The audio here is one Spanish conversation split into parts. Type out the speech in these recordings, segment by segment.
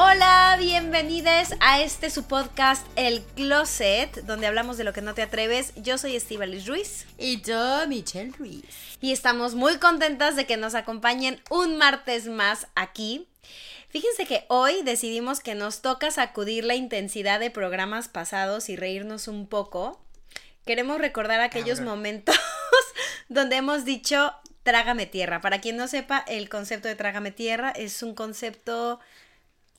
Hola, bienvenidos a este su podcast El Closet, donde hablamos de lo que no te atreves. Yo soy Estivalis Ruiz Y yo, Michelle Ruiz. y estamos muy contentas de que nos acompañen un martes más aquí. Fíjense que hoy decidimos que nos toca sacudir la intensidad de programas pasados y reírnos un poco. Queremos recordar aquellos Cabrón. momentos donde hemos dicho trágame tierra. Para quien no sepa, el concepto de trágame tierra es un concepto...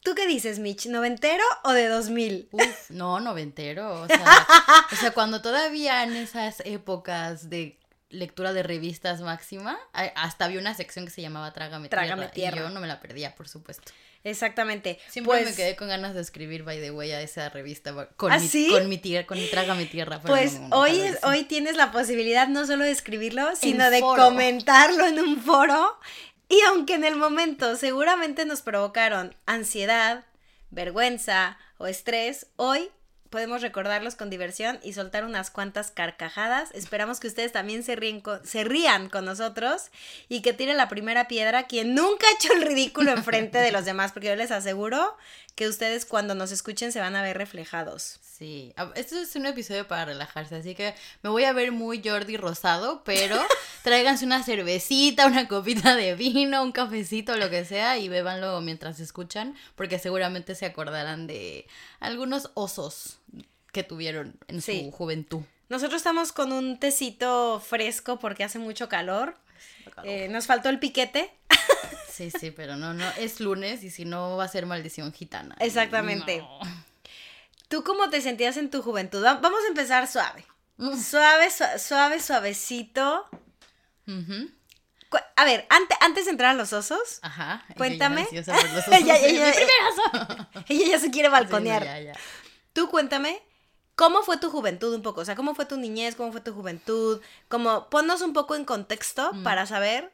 ¿Tú qué dices, Mitch? ¿Noventero o de 2000? Uf, no, noventero. O sea, o sea, cuando todavía en esas épocas de lectura de revistas máxima, hasta había una sección que se llamaba Trágame, Trágame tierra, Tierra. Y yo no me la perdía, por supuesto. Exactamente. Siempre Pues- me quedé con ganas de escribir, by the way, a esa revista. Con, ¿Ah, mi, sí? con mi tierra, con mi Trágame Tierra. Pues no, hoy, es- hoy tienes la posibilidad no solo de escribirlo, sino de comentarlo en un foro. Y aunque en el momento seguramente nos provocaron ansiedad, vergüenza o estrés, hoy podemos recordarlos con diversión y soltar unas cuantas carcajadas. Esperamos que ustedes también se, ríen con- se rían con nosotros y que tire la primera piedra quien nunca ha hecho el ridículo enfrente de los demás, porque yo les aseguro que ustedes cuando nos escuchen se van a ver reflejados. Sí, esto es un episodio para relajarse, así que me voy a ver muy Jordi Rosado, pero tráiganse una cervecita, una copita de vino, un cafecito, lo que sea, y bébanlo mientras escuchan, porque seguramente se acordarán de algunos osos que tuvieron en Sí. su juventud. Nosotros estamos con un tecito fresco porque hace mucho calor. Eh, nos faltó el piquete. Sí, sí, pero no, no, es lunes y si no va a ser maldición gitana. Exactamente. No. ¿Tú cómo te sentías en tu juventud? Va- Vamos a empezar suave. Mm. Suave, sua- suave, suavecito. Cu- A ver, ante- antes de entrar a los osos, Ajá. ya Cuéntame. ella ya se quiere Sí, balconear. ya, ya. Tú cuéntame, ¿cómo fue tu juventud un poco? O sea, ¿cómo fue tu niñez? ¿Cómo fue tu juventud? Como, ponnos un poco en contexto para saber,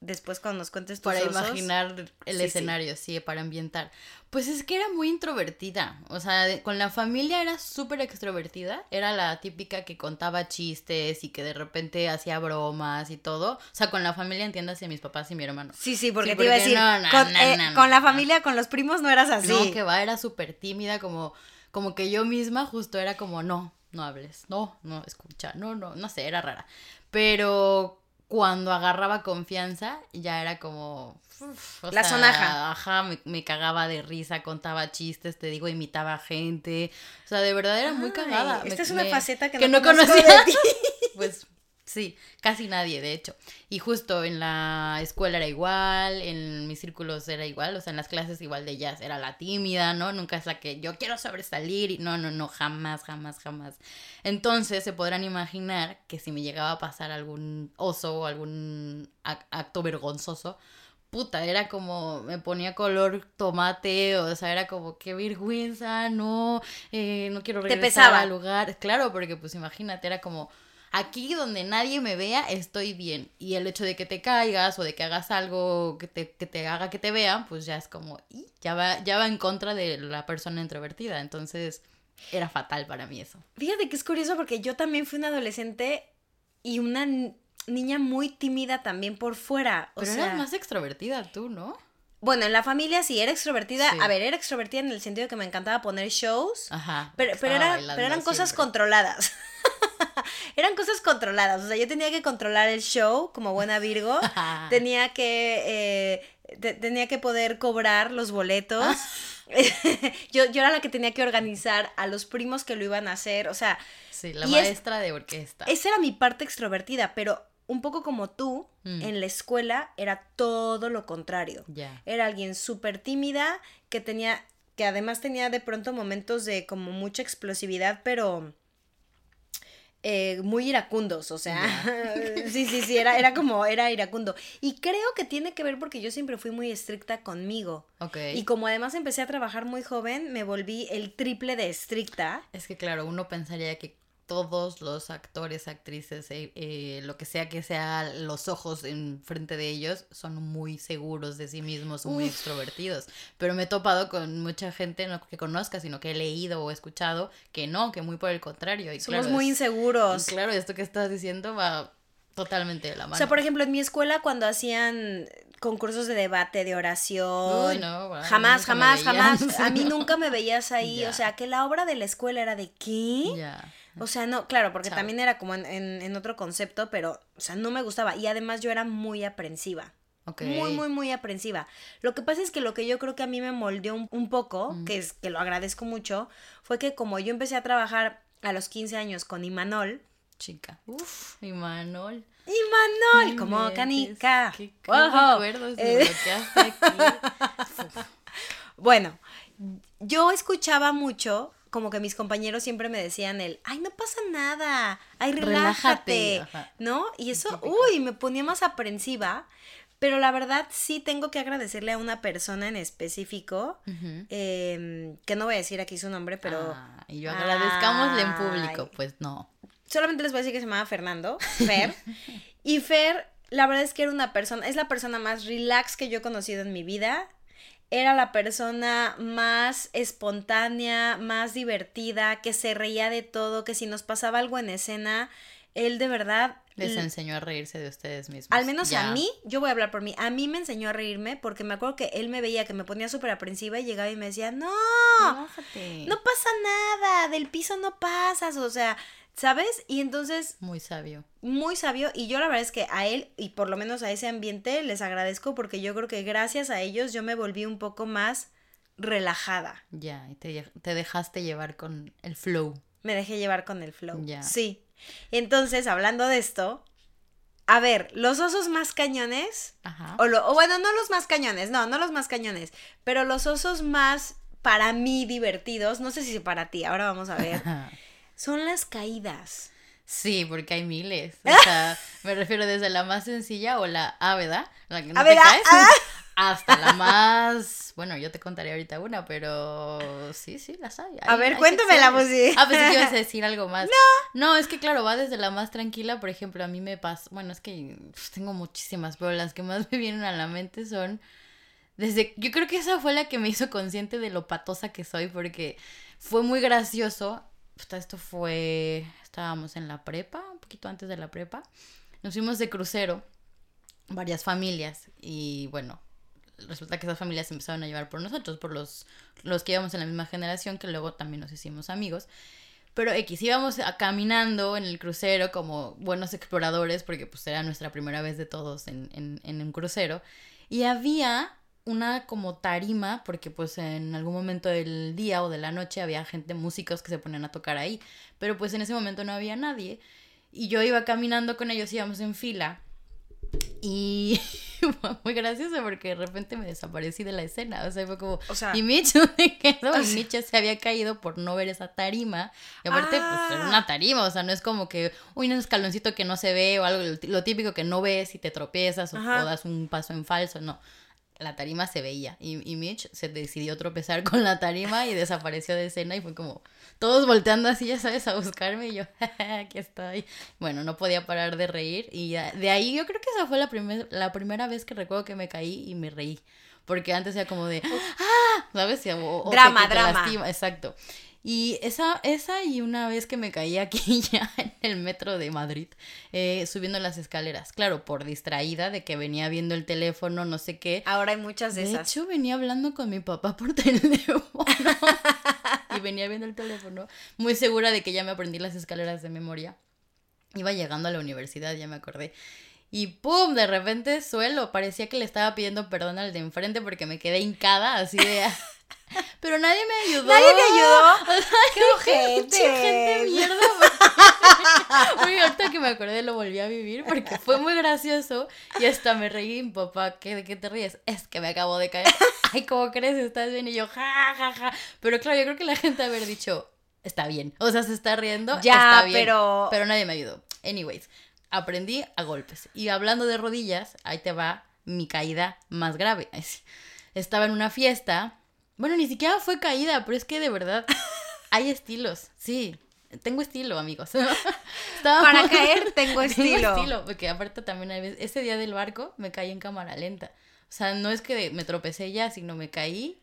después cuando nos cuentes tus. Para osos. imaginar el Sí, escenario, sí. para ambientar. Pues es que era muy introvertida. O sea, de- con la familia era súper extrovertida. Era la típica que contaba chistes y que de repente hacía bromas y todo. O sea, con la familia entiéndase mis papás y mi hermano. Sí, sí, porque Sí, te iba a porque decir, no, no, con, no, eh, no, con la familia, con los primos no eras así. No, que va, era súper tímida, como, como que yo misma justo era como, no, no hables, no, no, escucha, no, no, no sé, era rara. Pero cuando agarraba confianza, ya era como... uf, o La sea, sonaja. Ajá, me, me cagaba de risa, contaba chistes, te digo, imitaba gente. O sea, de verdad era muy cagada. esta Me- es una me- faceta que, que no, no conocía. de ti. Pues sí, casi nadie, de hecho. Y justo en la escuela era igual, en mis círculos era igual, o sea, en las clases igual de jazz era la tímida, ¿no? Nunca es la que yo quiero sobresalir y no, no, no, jamás, jamás, jamás. Entonces se podrán imaginar que si me llegaba a pasar algún oso o algún ac- acto vergonzoso, puta, era como, me ponía color tomate, o sea, era como, qué vergüenza, no, eh, no quiero Te regresar pesaba. al lugar. Claro, porque pues imagínate, era como, aquí donde nadie me vea, estoy bien. Y el hecho de que te caigas o de que hagas algo que te, que te haga que te vean, pues ya es como, "Y", ya va, ya va en contra de la persona introvertida. Entonces, era fatal para mí eso. Fíjate que es curioso porque yo también fui una adolescente y una niña muy tímida también por fuera. O Pero sea, eras más extrovertida tú, ¿no? Bueno, en la familia sí era extrovertida. Sí. A ver, era extrovertida en el sentido de que me encantaba poner shows. Ajá. Pero, pero, era- pero eran cosas siempre. controladas. eran cosas controladas. O sea, yo tenía que controlar el show como buena Virgo. tenía que. eh, te- tenía que poder cobrar los boletos. yo, yo era la que tenía que organizar a los primos que lo iban a hacer. O sea, Sí, la es- maestra de orquesta. esa era mi parte extrovertida, pero un poco como tú, Mm. en la escuela era todo lo contrario. Era alguien súper tímida, que tenía, que además tenía de pronto momentos de como mucha explosividad, pero eh, muy iracundos, o sea, sí, sí, sí, era, era como, era iracundo. Y creo que tiene que ver porque yo siempre fui muy estricta conmigo. Y como además empecé a trabajar muy joven, me volví el triple de estricta. Es que claro, uno pensaría que todos los actores, actrices, eh, eh, lo que sea que sea los ojos en frente de ellos, son muy seguros de sí mismos, muy extrovertidos. Pero me he topado con mucha gente, no que conozca, sino que he leído o escuchado que no, que muy por el contrario. Y Somos claro, muy es- inseguros. Claro, esto que estás diciendo va totalmente de la mano. O sea, por ejemplo, en mi escuela cuando hacían concursos de debate, de oración, Uy, no, bueno, jamás, jamás, jamás, a mí nunca me veías ahí, Ya. o sea, que la obra de la escuela era de qué? Ya. O sea, no, claro, porque también era como en, en- en otro concepto, pero, o sea, no me gustaba. Y además yo era muy aprensiva. Ok. Muy, muy, muy aprensiva. Lo que pasa es que lo que yo creo que a mí me moldeó un, un poco, que es que lo agradezco mucho, fue que como yo empecé a trabajar a los 15 años con Imanol, Chica. Uf. Imanol, No como canica. ¿Qué, qué Ojo. recuerdos Eh, desbloqueaste aquí? Bueno, yo escuchaba mucho como que mis compañeros siempre me decían el, ay, no pasa nada, ay, relájate. ¿no? Y eso, uy, me ponía más aprensiva, pero la verdad sí tengo que agradecerle a una persona en específico, em, que no voy a decir aquí su nombre, pero Ah, y yo agradezcámosle en público, pues no. solamente les voy a decir que se llamaba Fernando, Fer, y Fer, la verdad es que era una persona, es la persona más relax que yo he conocido en mi vida. Era la persona más espontánea, más divertida, que se reía de todo, que si nos pasaba algo en escena, él de verdad... Les enseñó a reírse de ustedes mismos. al menos Ya. a mí, yo voy a hablar por mí, a mí me enseñó a reírme porque me acuerdo que él me veía que me ponía súper aprensiva y llegaba y me decía, no, no pasa nada, del piso no pasas, o sea, ¿sabes? Y entonces Muy sabio. muy sabio y yo la verdad es que a él y por lo menos a ese ambiente les agradezco porque yo creo que gracias a ellos yo me volví un poco más relajada. Ya, y te, te dejaste llevar con el flow. Me dejé llevar con el flow. Ya. Sí. Entonces, hablando de esto, a ver, los osos más cañones, Ajá. o, lo- o bueno, no los más cañones, no, no los más cañones, pero los osos más para mí divertidos, no sé si para ti, ahora vamos a ver, son las caídas. Sí, porque hay miles. O sea, me refiero desde la más sencilla o la áveda, la que no te caes, ah. hasta la más. Bueno, yo te contaré ahorita una, pero sí, sí, las hay. A ver, hay cuéntamela, secciones. Musi. Ah, pensé que ibas a decir algo más. No. No, es que claro, va desde la más tranquila, por ejemplo, a mí me pasa. Bueno, es que uf, tengo muchísimas, pero las que más me vienen a la mente son. Desde, yo creo que esa fue la que me hizo consciente de lo patosa que soy, porque fue muy gracioso. Esto fue, estábamos en la prepa, un poquito antes de la prepa. Nos fuimos de crucero, varias familias, y bueno, resulta que esas familias se empezaron a llevar por nosotros, por los, los que íbamos en la misma generación, que luego también nos hicimos amigos. Pero X, íbamos a- caminando en el crucero como buenos exploradores, porque pues era nuestra primera vez de todos en, en un crucero. Y había una como tarima, porque pues en algún momento del día o de la noche había gente, músicos que se ponían a tocar ahí. Pero pues en ese momento no había nadie. Y yo iba caminando con ellos, íbamos en fila. Y fue muy gracioso porque de repente me desaparecí de la escena. O sea, fue como, O sea- ¿y Mitch dónde quedó? O Y sea- Mitch ya se había caído por no ver esa tarima. Y aparte, Ah. pues era una tarima. O sea, no es como que, uy, un escaloncito que no se ve o algo, lo tí- lo típico que no ves y te tropiezas o, o das un paso en falso. No. La tarima se veía. Y, y Mitch se decidió tropezar con la tarima y desapareció de escena. Y fue como, todos volteando así, ya sabes, a buscarme. Y yo, aquí estoy. Bueno, no podía parar de reír. Y ya- de ahí yo creo que esa fue la, primer- la primera vez que recuerdo que me caí y me reí. Porque antes era como de, ¡ah! ¿Sabes? O- o Drama, drama. lastima, Exacto. Y esa, esa y una vez que me caí aquí ya en el metro de Madrid, eh, subiendo las escaleras. Claro, por distraída de que venía viendo el teléfono, no sé qué. Ahora hay muchas de, De esas. hecho, venía hablando con mi papá por teléfono. y venía viendo el teléfono, muy segura de que ya me aprendí las escaleras de memoria. Iba llegando a la universidad, ya me acordé. Y ¡pum! De repente suelo. Parecía que le estaba pidiendo perdón al de enfrente porque me quedé hincada, así de. Pero nadie me ayudó. ¿Nadie te ayudó? ¡Qué ojete! gente mierda! Oye, ahorita que me acordé lo volví a vivir porque fue muy gracioso y hasta me reí, mi papá, ¿qué, ¿de qué te ríes? Es que me acabo de caer. Ay, ¿cómo crees? ¿Estás bien? Y yo, ja, ja, ja. Pero claro, yo creo que la gente haber dicho, está bien. O sea, se está riendo, Ya, está bien. pero- Pero nadie me ayudó. Anyways, aprendí a golpes. Y hablando de rodillas, ahí te va mi caída más grave. Estaba en una fiesta. Bueno, ni siquiera fue caída, pero es que de verdad hay estilos. Sí, tengo estilo, amigos. Para caer tengo estilo. Tengo estilo, porque aparte también hay veces, ese día del barco me caí en cámara lenta. O sea, no es que me tropecé ya, sino me caí,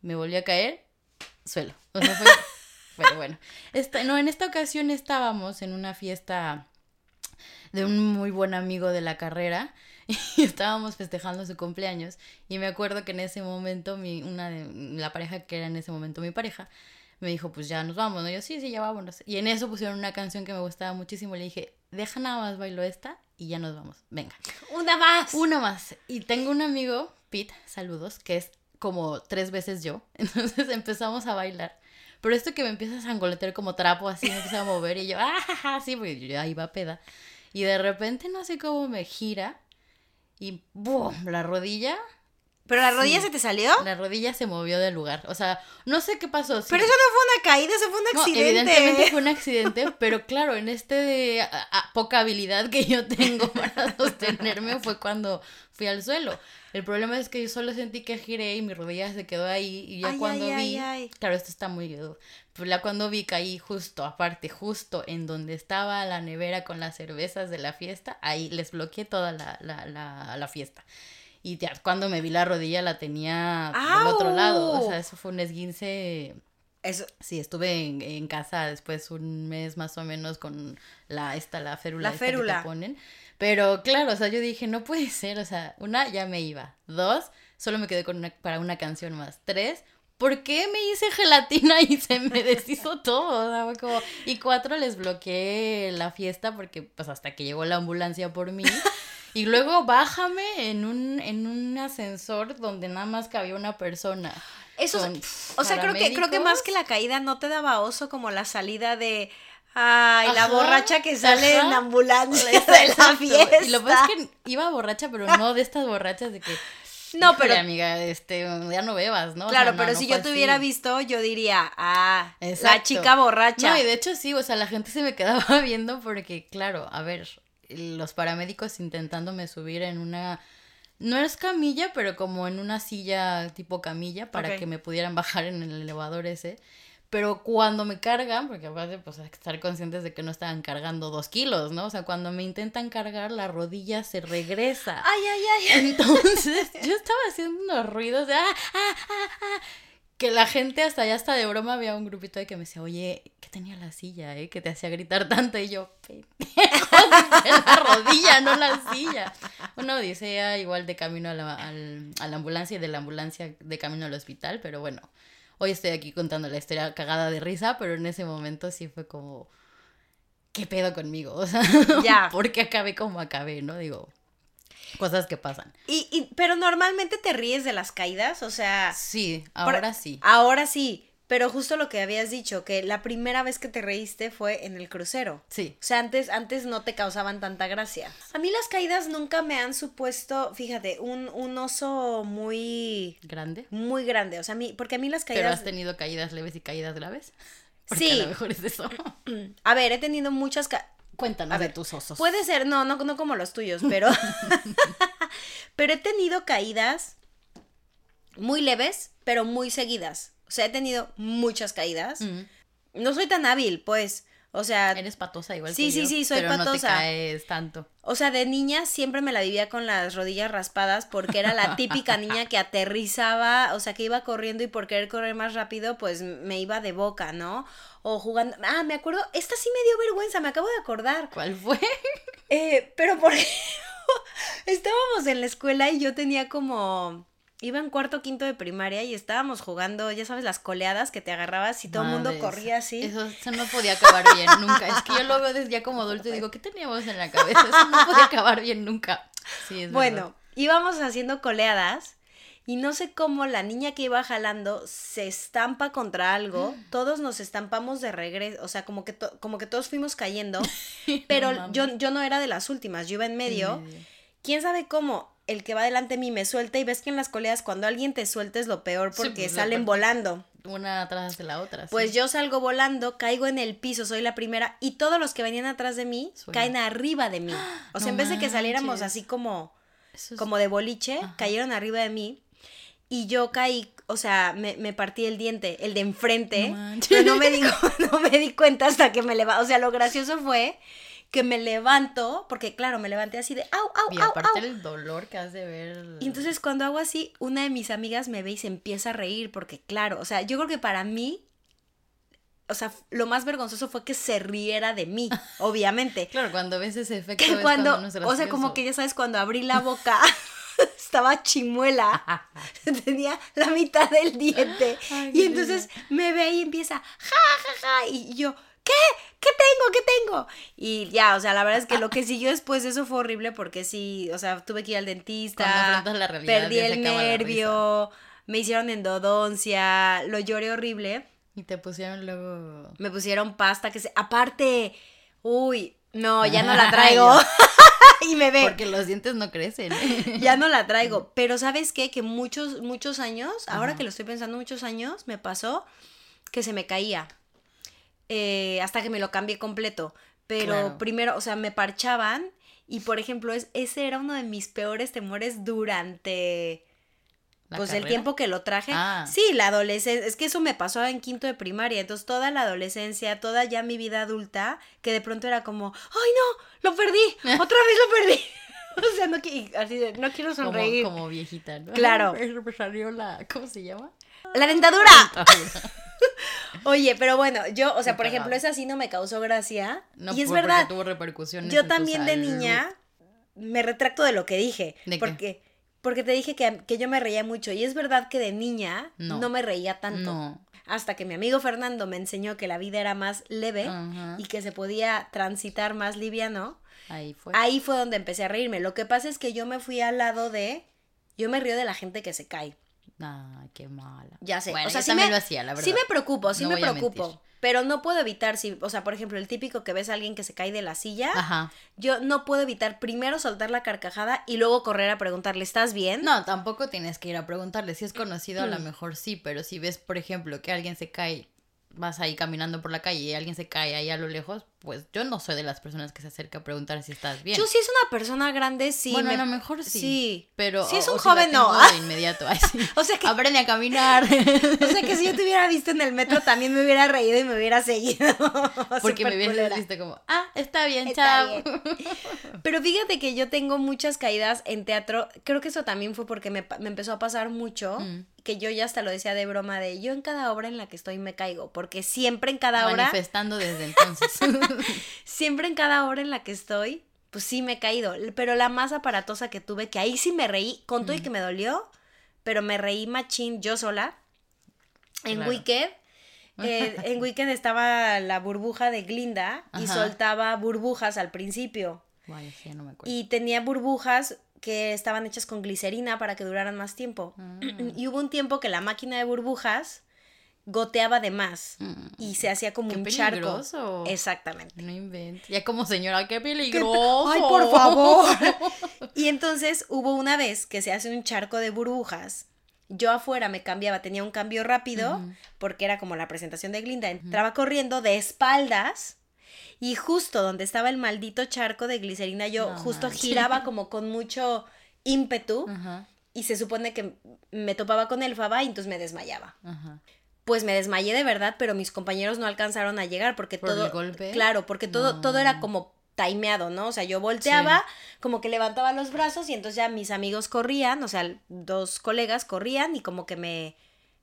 me volví a caer, suelo. O sea, fue, pero bueno. Esta, no, en esta ocasión estábamos en una fiesta de un muy buen amigo de la carrera y estábamos festejando su cumpleaños y me acuerdo que en ese momento mi una de la pareja que era en ese momento mi pareja me dijo pues ya nos vamos no yo sí sí ya vámonos y en eso pusieron una canción que me gustaba muchísimo le dije deja nada más bailo esta y ya nos vamos venga Una más. una más. Y tengo un amigo Pete saludos que es como tres veces yo entonces empezamos a bailar pero esto que me empieza a sangoletear como trapo así me empieza a mover y yo ah ja, ja", sí porque yo ya iba peda y de repente no sé cómo me gira y ¡boom! La rodilla, Pero la rodilla Sí. se te salió. la rodilla se movió del lugar. O sea, no sé qué pasó. sí. Pero eso no fue una caída, eso fue un No, accidente. evidentemente fue un accidente, pero claro, en este de, a- a- poca habilidad que yo tengo para sostenerme fue cuando fui al suelo. El problema es que yo solo sentí que giré y mi rodilla se quedó ahí y ya Ay, cuando ay, vi, ay, claro, esto está muy pero ya cuando vi caí justo, aparte, justo en donde estaba la nevera con las cervezas de la fiesta, ahí les bloqueé toda la, la, la, la fiesta. Y ya cuando me vi la rodilla la tenía del otro lado, o sea, eso fue un esguince Eso, Sí, estuve en, en casa después un mes más o menos con la esta la férula, La esta que te férula. ponen. Pero claro, o sea, yo dije, no puede ser, o sea, una ya me iba. Dos, solo me quedé con una, para una canción más. Tres, ¿por qué me hice gelatina y se me deshizo todo? O sea, fue como- y cuatro, les bloqueé la fiesta porque pues hasta que llegó la ambulancia por mí. Y luego bájame en un, en un ascensor donde nada más cabía una persona. eso o sea, creo que, creo que más que la caída no te daba oso como la salida de. Ay, la borracha que sale ajá. en ambulancia de la fiesta. Y lo que pasa es que iba borracha, pero no de estas borrachas de que. No, "Híjole, pero- amiga, este, ya no bebas, ¿no? O Claro, sea, no, pero no si yo te así. hubiera visto, yo diría, ah, la chica borracha. No, y de hecho sí, o sea, la gente se me quedaba viendo porque, claro, a ver, los paramédicos intentándome subir en una. No es camilla, pero como en una silla tipo camilla para que me pudieran bajar en el elevador ese. Pero cuando me cargan, porque aparte, pues hay que estar conscientes de que no estaban cargando dos kilos, ¿no? O sea, cuando me intentan cargar, la rodilla se regresa. Ay, ay, ay. Entonces, yo estaba haciendo unos ruidos de ah, ah, ah, ah, que la gente hasta allá hasta de broma había un grupito de que me decía, oye, ¿qué tenía la silla, eh? Que te hacía gritar tanto y yo, pendejo, la rodilla, no la silla. Una odisea igual de camino a la, al- a la ambulancia y de la ambulancia de camino al hospital, pero bueno, hoy estoy aquí contando la historia cagada de risa, pero en ese momento sí fue como, ¿qué pedo conmigo? O sea, Ya. ¿por qué acabé como acabé, no? Digo, cosas que pasan. Y, y- pero normalmente te ríes de las caídas, o sea, Sí, Por- ahora sí. ahora sí, pero justo lo que habías dicho, que la primera vez que te reíste fue en el crucero. Sí. O sea, antes, antes no te causaban tanta gracia. A mí las caídas nunca me han supuesto, fíjate, un, un oso muy, Grande. muy grande. O sea, a mí, porque a mí las Pero caídas... has tenido caídas leves y caídas graves. Porque Sí. A lo mejor es eso. A ver, he tenido muchas... ca- Cuéntanos A de ver, tus osos. Puede ser, no, no, no como los tuyos, pero. pero he tenido caídas muy leves, pero muy seguidas. O sea, he tenido muchas caídas. Mm. No soy tan hábil, pues. O sea, Eres patosa igual Sí, que sí, yo, sí, soy pero no te patosa. caes tanto. o sea, de niña siempre me la vivía con las rodillas raspadas porque era la típica niña que aterrizaba, o sea, que iba corriendo y por querer correr más rápido, pues me iba de boca, ¿no? O jugando. Ah, me acuerdo, esta sí me dio vergüenza, me acabo de acordar. ¿Cuál fue? Eh, pero por ejemplo, estábamos en la escuela y yo tenía como. Iba en cuarto quinto de primaria y estábamos jugando, ya sabes, las coleadas que te agarrabas y todo el mundo corría así. Eso, eso no podía acabar bien nunca. Es que yo lo veo desde ya como adulto y digo, ¿qué teníamos en la cabeza? Eso no podía acabar bien nunca. Sí, es bueno, verdad. íbamos haciendo coleadas y no sé cómo la niña que iba jalando se estampa contra algo. Todos nos estampamos de regreso, o sea, como que, to- como que todos fuimos cayendo. Pero No yo, yo no era de las últimas, yo iba en medio. En medio. quién sabe cómo el que va delante de mí me suelta y ves que en las coleas cuando alguien te suelta es lo peor Sí, porque pues, salen volando. una atrás de la otra. Pues yo salgo volando, caigo en el piso, soy la primera, y todos los que venían atrás de mí Suena. caen arriba de mí. O sea, No en vez de que saliéramos manches. así como, es- como de boliche, Ajá. cayeron arriba de mí. Y yo caí, o sea, me, me partí el diente, el de enfrente. No pero no me, di, no me di cuenta hasta que me levanté. O sea, lo gracioso fue que me levanto, porque claro, me levanté así de au, au, Y au, aparte au. el dolor que has de ver. Y entonces cuando hago así, una de mis amigas me ve y se empieza a reír, porque claro, o sea, yo creo que para mí, o sea, lo más vergonzoso fue que se riera de mí, obviamente. Claro, cuando ves ese efecto. Que es cuando, no es o sea, como que ya sabes, cuando abrí la boca, estaba chimuela, tenía la mitad del diente. Ay, y entonces me ve y empieza, ja, ja, ja, y yo, ¿qué? ¿Qué tengo? ¿Qué tengo? Y ya, o sea, la verdad es que lo que siguió después de eso fue horrible porque sí, o sea, tuve que ir al dentista, la realidad, perdí el nervio, me hicieron endodoncia, lo lloré horrible. Y te pusieron luego. Me pusieron pasta que se... Aparte, uy, no, ya no la traigo. y me ve. Porque los dientes no crecen. Ya no la traigo. Pero ¿sabes qué? Que muchos, muchos años, ahora que lo estoy pensando, muchos años me pasó que se me caía. Eh, hasta que me lo cambié completo. Pero Claro. primero, o sea, me parchaban. Y por ejemplo, es, ese era uno de mis peores temores durante ¿La pues el tiempo que lo traje. Ah. Sí, la adolescencia. Es que eso me pasó en quinto de primaria. Entonces, toda la adolescencia, toda ya mi vida adulta, que de pronto era como, ¡ay no! ¡Lo perdí! ¡Otra vez lo perdí! o sea, no, así de, no quiero Como, sonreír. como viejita, ¿no? Claro. Me salió la. ¿Cómo se llama? ¡La dentadura! Oye, pero bueno, yo, o sea, por ejemplo, esa sí no me causó gracia. No, y es por- verdad, Porque tuvo repercusiones. yo también de niña me retracto de lo que dije. ¿De qué? porque, porque te dije que, que yo me reía mucho. Y es verdad que de niña no, No. me reía tanto. No. Hasta que mi amigo Fernando me enseñó que la vida era más leve y que se podía transitar más liviano. Ahí fue. Ahí fue donde empecé a reírme. Lo que pasa es que yo me fui al lado de. Yo me río de la gente que se cae. Ay, qué mala. Ya sé. Bueno, o sea, yo sí también me, lo hacía, la verdad. sí me preocupo, sí No me preocupo. Pero no puedo evitar, si, o sea, por ejemplo, el típico que ves a alguien que se cae de la silla, Ajá. yo no puedo evitar primero soltar la carcajada y luego correr a preguntarle, ¿estás bien? No, tampoco tienes que ir a preguntarle. Si es conocido, a lo Mm. mejor sí, pero si ves, por ejemplo, que alguien se cae, vas ahí caminando por la calle y alguien se cae ahí a lo lejos, pues yo no soy de las personas que se acerca a preguntar si estás bien. Yo sí es una persona grande, sí. bueno, me- a lo mejor sí. Sí. Pero Si es o- un o si la joven, no. De inmediato. ay, sí. O sea que- Aprende a caminar. O sea que si yo te hubiera visto en el metro también me hubiera reído y me hubiera seguido. Porque me hubieras visto como, ah, está bien, Está chao. Pero fíjate que yo tengo muchas caídas en teatro. Creo que eso también fue porque me, me empezó a pasar mucho. Mm. Que yo ya hasta lo decía de broma de yo en cada obra en la que estoy me caigo. Porque siempre en cada obra, Manifestando desde entonces. siempre en cada obra en la que estoy, pues sí me he caído. Pero la más aparatosa que tuve, que ahí sí me reí, con todo y que me dolió, pero me reí machín yo sola. En Claro. Wicked. eh, en Wicked estaba la burbuja de Glinda y Ajá. soltaba burbujas al principio. Vaya, sí, ya no me acuerdo. Y tenía burbujas que estaban hechas con glicerina para que duraran más tiempo. Mm. Y hubo un tiempo que la máquina de burbujas goteaba de más Mm. y se hacía como Qué un charco. peligroso. Exactamente. No inventes. Ya como señora, qué ¡Qué pe- peligroso. Ay, por favor. y entonces hubo una vez que se hace un charco de burbujas. Yo afuera me cambiaba, tenía un cambio rápido, porque era como la presentación de Glinda. Entraba corriendo de espaldas y justo donde estaba el maldito charco de glicerina, yo No justo giraba como con mucho ímpetu Ajá, y se supone que me topaba con el faba y entonces me desmayaba. ajá. Pues me desmayé de verdad, pero mis compañeros no alcanzaron a llegar porque ¿Por todo el golpe? claro, porque todo No. todo era como timeado, ¿no? O sea, yo volteaba, como que levantaba los brazos y entonces ya mis amigos corrían, o sea, dos colegas corrían y como que me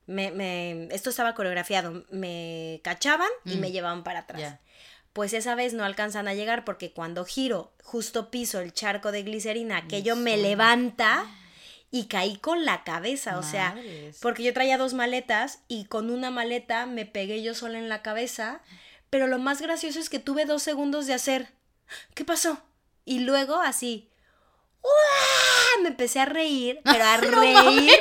me, me esto estaba coreografiado, me cachaban y Mm. me llevaban para atrás. Pues esa vez no alcanzan a llegar porque cuando giro, justo piso el charco de glicerina, aquello me suena. levanta y caí con la cabeza, o sea, Madres. porque yo traía dos maletas y con una maleta me pegué yo sola en la cabeza, pero lo más gracioso es que tuve dos segundos de hacer, ¿qué pasó? Y luego así, ¡uah! me empecé a reír, pero a reír.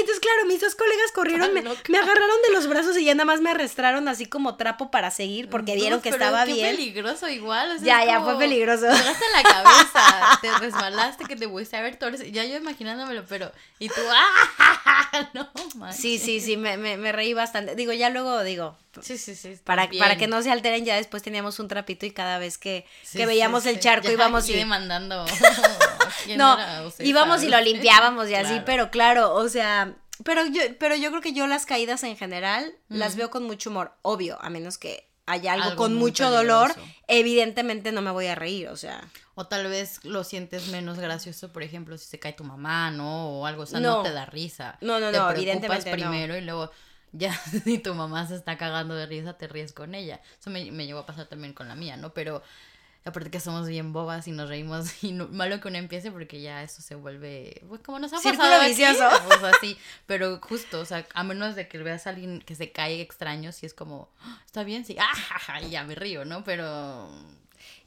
Entonces claro, mis dos colegas corrieron, me, me, agarraron de los brazos y ya nada más me arrastraron así como trapo para seguir porque vieron que estaba qué bien. peligroso igual. O sea, ya, ya, fue peligroso. Te en la cabeza, te resbalaste, que te fuiste a ver torres. Ya yo imaginándomelo, pero. Y tú, ¡ah! No, manches. Sí, sí, sí, me, me, me reí bastante. Digo, ya luego digo, Sí, sí, sí. para, bien. para que no se alteren, ya después teníamos un trapito y cada vez que, Sí, que sí, veíamos el charco Ya íbamos y... demandando. ¿Quién No, era? O sea, íbamos y lo limpiábamos y así, Claro. pero claro, o sea, pero yo, pero yo creo que yo las caídas en general las veo con mucho humor, obvio, a menos que haya algo, Algo con mucho dolor, evidentemente no me voy a reír, o sea, O tal vez lo sientes menos gracioso, por ejemplo, si se cae tu mamá, ¿no? O algo, o sea, no, No. te da risa. No, no, Te no, evidentemente no. primero y luego ya si tu mamá se está cagando de risa, te ríes con ella. Eso me, me llegó a pasar también con la mía, ¿no? Pero aparte que somos bien bobas y nos reímos y no- malo que uno empiece porque ya eso se vuelve, pues como nos ha Círculo pasado aquí, vicioso. pues así, pero justo, o sea, a menos de que veas a alguien que se cae extraño, si es como, "Ah, está bien, sí, ah, ja, ja", y ya me río, ¿no? Pero...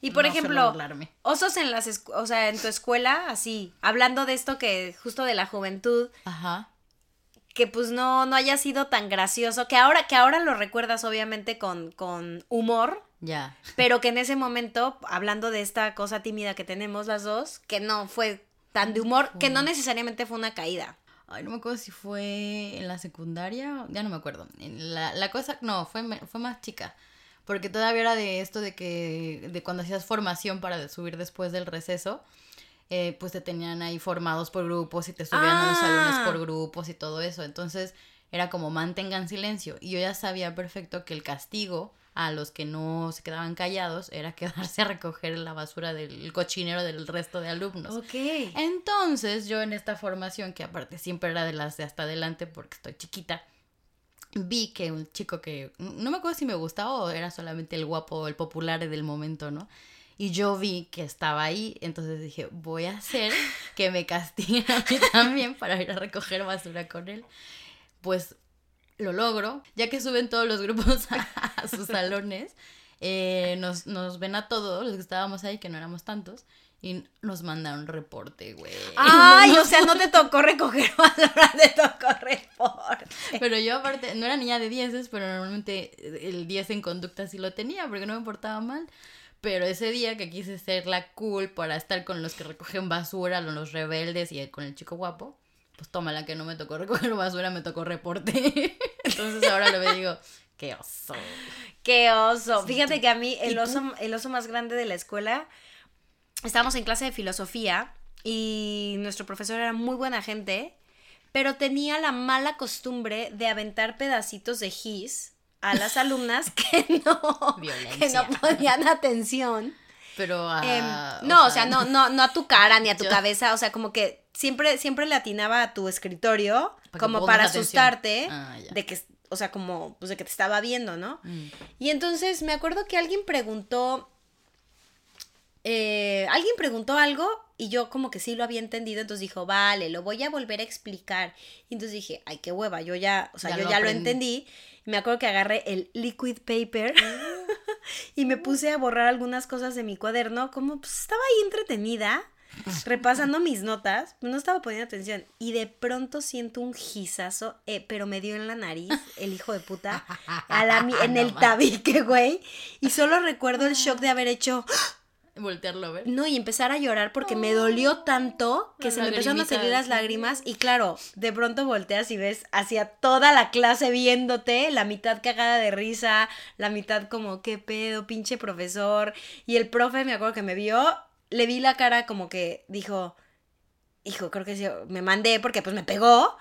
Y por no ejemplo, osos en las, o sea, en tu escuela, así, hablando de esto que justo de la juventud, Ajá. que pues no, no haya sido tan gracioso, que ahora, que ahora lo recuerdas obviamente con, con humor, Ya. pero que en ese momento, hablando de esta cosa tímida que tenemos las dos, que no fue tan de humor, que no necesariamente fue una caída. Ay, no me acuerdo si fue en la secundaria, ya no me acuerdo. En la, la cosa, no, fue, fue más chica. Porque todavía era de esto de que, de cuando hacías formación para subir después del receso, eh, pues te tenían ahí formados por grupos y te subían a los Ah. salones por grupos y todo eso. Entonces era como mantengan silencio. Y yo ya sabía perfecto que el castigo a los que no se quedaban callados era quedarse a recoger la basura del cochinero del resto de alumnos. Ok. Entonces, yo en esta formación, que aparte siempre era de las de hasta adelante porque estoy chiquita, vi que un chico que no me acuerdo si me gustaba o era solamente el guapo, el popular del momento, ¿no? Y yo vi que estaba ahí, entonces dije, voy a hacer que me castiguen a mí también para ir a recoger basura con él. Pues lo logro, ya que suben todos los grupos a, a sus salones, eh, nos, nos ven a todos los que estábamos ahí, que no éramos tantos, y nos mandaron reporte, güey. Ay, o sea, no te tocó recoger basura, te tocó reporte. Pero yo aparte, no era niña de dieces, pero normalmente el 10 en conducta sí lo tenía, porque no me portaba mal. Pero ese día que quise ser la cool para estar con los que recogen basura, los rebeldes y con el chico guapo, pues toma la que no me tocó recoger basura, me tocó reporte. Entonces ahora y digo, qué oso. Qué oso. Fíjate que a mí ¿Y el oso, el oso más grande de la escuela, estábamos en clase de filosofía y nuestro profesor era muy buena gente, pero tenía la mala costumbre de aventar pedacitos de gis a las alumnas que no, que no ponían atención. Pero a... Em, no, o sea, no, no, no a tu cara ni a tu Yo- cabeza, o sea, como que siempre, siempre le atinaba a tu escritorio, Para como para asustarte Ah, de que, o sea, como, pues de que te estaba viendo, ¿no? Mm. Y entonces me acuerdo que alguien preguntó, eh, alguien preguntó algo y yo como que sí lo había entendido, entonces dijo, vale, lo voy a volver a explicar. Y entonces dije, ay, qué hueva, yo ya, o sea, Ya yo lo ya lo entendí. Y me acuerdo que agarré el liquid paper y me puse a borrar algunas cosas de mi cuaderno, como pues estaba ahí entretenida. Repasando mis notas, no estaba poniendo atención y de pronto siento un gizazo, eh, pero me dio en la nariz el hijo de puta, a la en el tabique, güey. Y solo recuerdo el shock de haber hecho, Voltearlo a ver. no, y empezar a llorar porque me dolió tanto que se me empezaron a salir las lágrimas. Y claro, de pronto volteas y ves hacia toda la clase viéndote, la mitad cagada de risa, la mitad como, qué pedo, pinche profesor. Y el profe, me acuerdo que me vio, le vi la cara como que dijo, hijo, creo que sí, me mandé porque pues me pegó.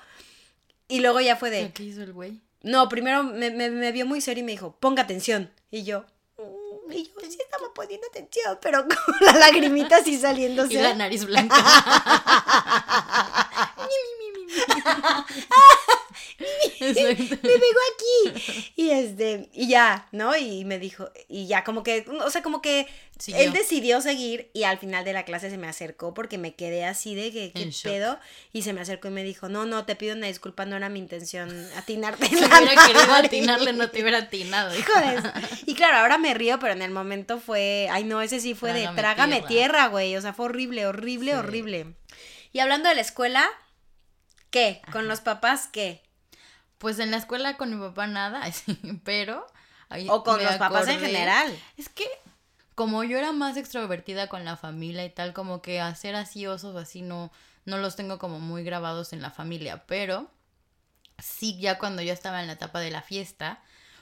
Y luego ya fue de, ¿Qué hizo el güey? no, primero me, me, me vio muy serio y me dijo, ponga atención. Y yo, "Mm", y yo sí estaba poniendo atención, pero con la lagrimita así saliéndose. Y la nariz blanca. Me pegó aquí. Y este, y ya, ¿no? Y me dijo, y ya como que, o sea, como que Siguió. él decidió seguir y al final de la clase se me acercó porque me quedé así de que, ¿qué pedo? Y se me acercó y me dijo, no, no, te pido una disculpa, no era mi intención atinarte Si hubiera querido nariz". atinarle, no te hubiera atinado. su- Y claro, ahora me río, pero en el momento fue, ay no, ese sí fue de Trágame trágame tierra. tierra, güey, o sea, fue horrible, horrible, Sí. horrible. Y hablando de la escuela, ¿Qué? ¿Con los papás qué? Pues en la escuela con mi papá nada, pero... o con los papás en general. Es que como yo era más extrovertida con la familia y tal, como que hacer así osos así no, no los tengo como muy grabados en la familia, pero sí ya cuando yo estaba en la etapa de la fiesta,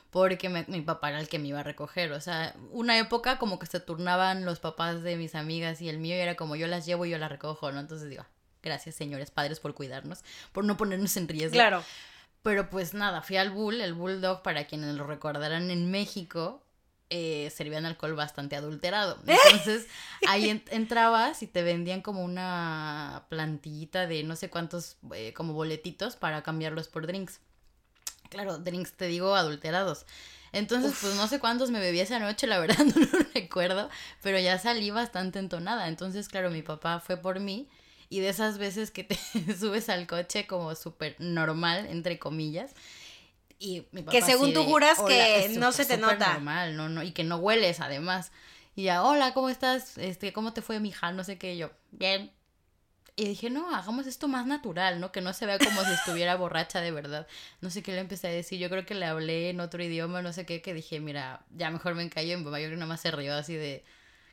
porque mi papá era el que me iba a recoger, o sea, una época como que se turnaban los papás de mis amigas y el mío y era como yo las llevo y yo las recojo, ¿no? Entonces digo, gracias señores padres por cuidarnos, por no ponernos en riesgo. Claro. Pero pues nada, fui al Bull, el Bulldog, para quienes lo recordarán en México, eh, servían alcohol bastante adulterado. Entonces ahí entrabas y te vendían como una plantillita de no sé cuántos, eh, como boletitos para cambiarlos por drinks. Claro, drinks te digo adulterados. Entonces, pues no sé cuántos me bebí esa noche, la verdad no lo recuerdo, pero ya salí bastante entonada. Entonces, claro, mi papá fue por mí y de esas veces que te subes al coche como súper normal, entre comillas, y mi papá que según tú juras que no se te nota. normal, no, no, y que no hueles además. Y ya, hola, ¿cómo estás? Este, ¿cómo te fue, mija? No sé qué, yo, bien. Y dije, no, hagamos esto más natural, ¿no? Que no se vea como si estuviera borracha de verdad. No sé qué le empecé a decir. Yo creo que le hablé en otro idioma, no sé qué, que dije, mira, ya mejor me encallo. Y mi papá yo creo que nada más se rió así de,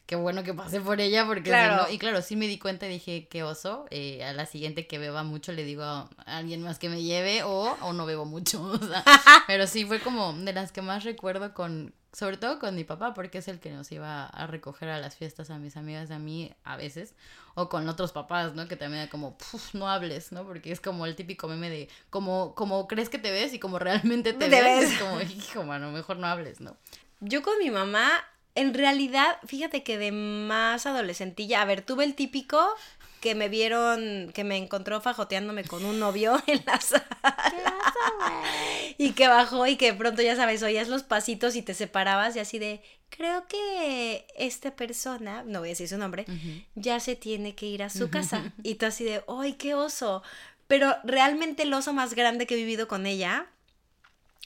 qué bueno que pasé por ella porque claro. y claro, sí me di cuenta y dije, qué oso, eh, a la siguiente que beba mucho le digo a alguien más que me lleve o, o no bebo mucho, o sea, pero sí fue como de las que más recuerdo con, sobre todo con mi papá porque es el que nos iba a recoger a las fiestas a mis amigas, a mí a veces, o con otros papás, ¿no? Que también era como, no hables, ¿no? Porque es como el típico meme de, como, como crees que te ves y como realmente te, ves, ves, es como, hijo, mano, mejor no hables, ¿no? Yo con mi mamá en realidad, fíjate que de más adolescentilla, a ver, tuve el típico que me vieron, que me encontró fajoteándome con un novio en la sala. y que bajó y que pronto, ya sabes, oías los pasitos y te separabas y así de, creo que esta persona, no voy a decir su nombre, ya se tiene que ir a su casa. y tú así de, ¡ay, qué oso! Pero realmente el oso más grande que he vivido con ella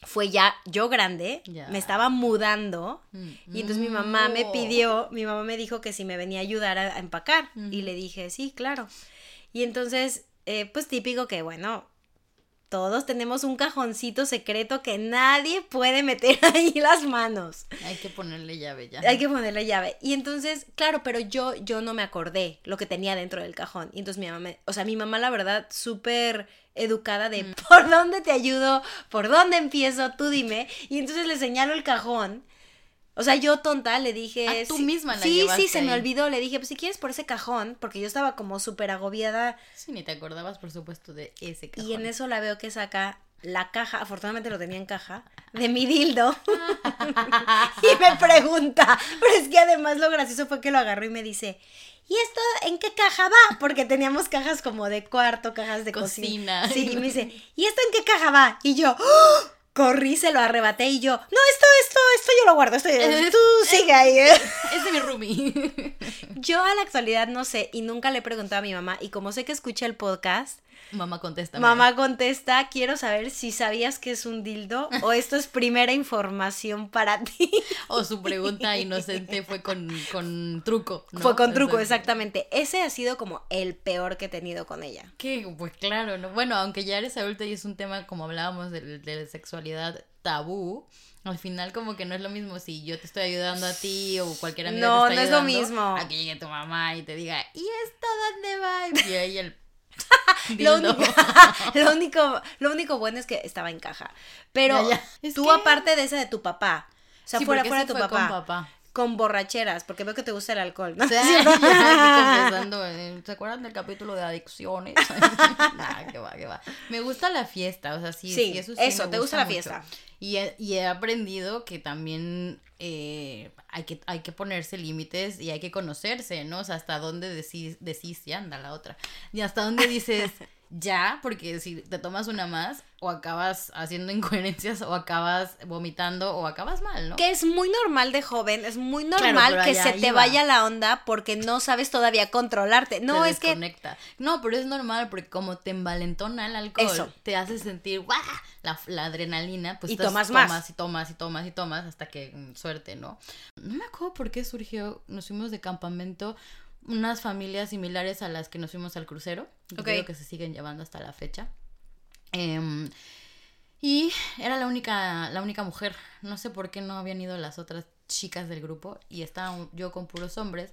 fue ya yo grande, me estaba mudando y entonces mi mamá me mm. pidió, mi mamá me dijo que si me venía a ayudar a, empacar y le dije, sí, claro. Y entonces, eh, pues típico que, bueno, todos tenemos un cajoncito secreto que nadie puede meter ahí las manos. Hay que ponerle llave ya. Hay que ponerle llave. Y entonces, claro, pero yo, yo no me acordé lo que tenía dentro del cajón. Y entonces mi mamá, me, o sea, mi mamá la verdad súper educada de mm. por dónde te ayudo, por dónde empiezo, tú dime. Y entonces le señalo el cajón o sea, yo tonta le dije. Tú misma la Sí, sí, se me olvidó. Le dije, pues si quieres por ese cajón, porque yo estaba como súper agobiada. Sí, ni te acordabas, por supuesto, de ese cajón. Y en eso la veo que saca la caja, afortunadamente lo tenía en caja, de mi dildo. y me pregunta, pero es que además lo gracioso fue que lo agarró y me dice, ¿y esto en qué caja va? Porque teníamos cajas como de cuarto, cajas de cocina. Sí, y me dice, ¿y esto en qué caja va? Y yo, ¡Oh! Corrí, se lo arrebaté y yo, no, esto, esto, esto yo lo guardo, esto, tú sigue ahí. Es de mi roomie. Yo a la actualidad no sé y nunca le he preguntado a mi mamá y como sé que escucha el podcast, Mamá contesta. Mamá contesta, quiero saber si sabías que es un dildo o esto es primera información para ti. O su pregunta inocente fue con, truco. Fue con truco, exactamente. Ese ha sido como el peor que he tenido con ella. Que, pues claro, ¿no? Bueno, aunque ya eres adulta y es un tema, como hablábamos, de, de sexualidad tabú, al final como que no es lo mismo si yo te estoy ayudando a ti o cualquier amiga no, te No, no es lo mismo. A que llegue tu mamá y te diga, ¿y esto dónde va? Y ahí el lo, único, lo, único, lo único bueno es que estaba en caja. Pero tú, aparte de esa de tu papá, o sea, fuera, fuera de tu papá, con papá. Con borracheras, porque veo que te gusta el alcohol, ¿no? ¿Se acuerdan del capítulo de adicciones? que va, que va. Me gusta la fiesta, o sea, sí, sí, eso, sí eso te gusta, la fiesta. Y he, y he aprendido que también eh, hay, que, hay que ponerse límites y hay que conocerse, ¿no? O sea, hasta dónde decís, decís, ya anda la otra. Y hasta dónde dices, ya, porque si te tomas una más, o acabas haciendo incoherencias, o acabas vomitando, o acabas mal, ¿no? Que es muy normal de joven, es muy normal que se te vaya la onda porque no sabes todavía controlarte. No, es que. No, pero es normal porque como te envalentona el alcohol, te hace sentir ¡guau! La, la adrenalina, pues y tomas, más. y tomas y tomas y tomas hasta que mm, suerte, ¿no? No me acuerdo por qué surgió, nos fuimos de campamento unas familias similares a las que nos fuimos al crucero. Creo que se siguen llevando hasta la fecha. Em, y era la única, la única mujer. No sé por qué no habían ido las otras chicas del grupo y estaba yo con puros hombres.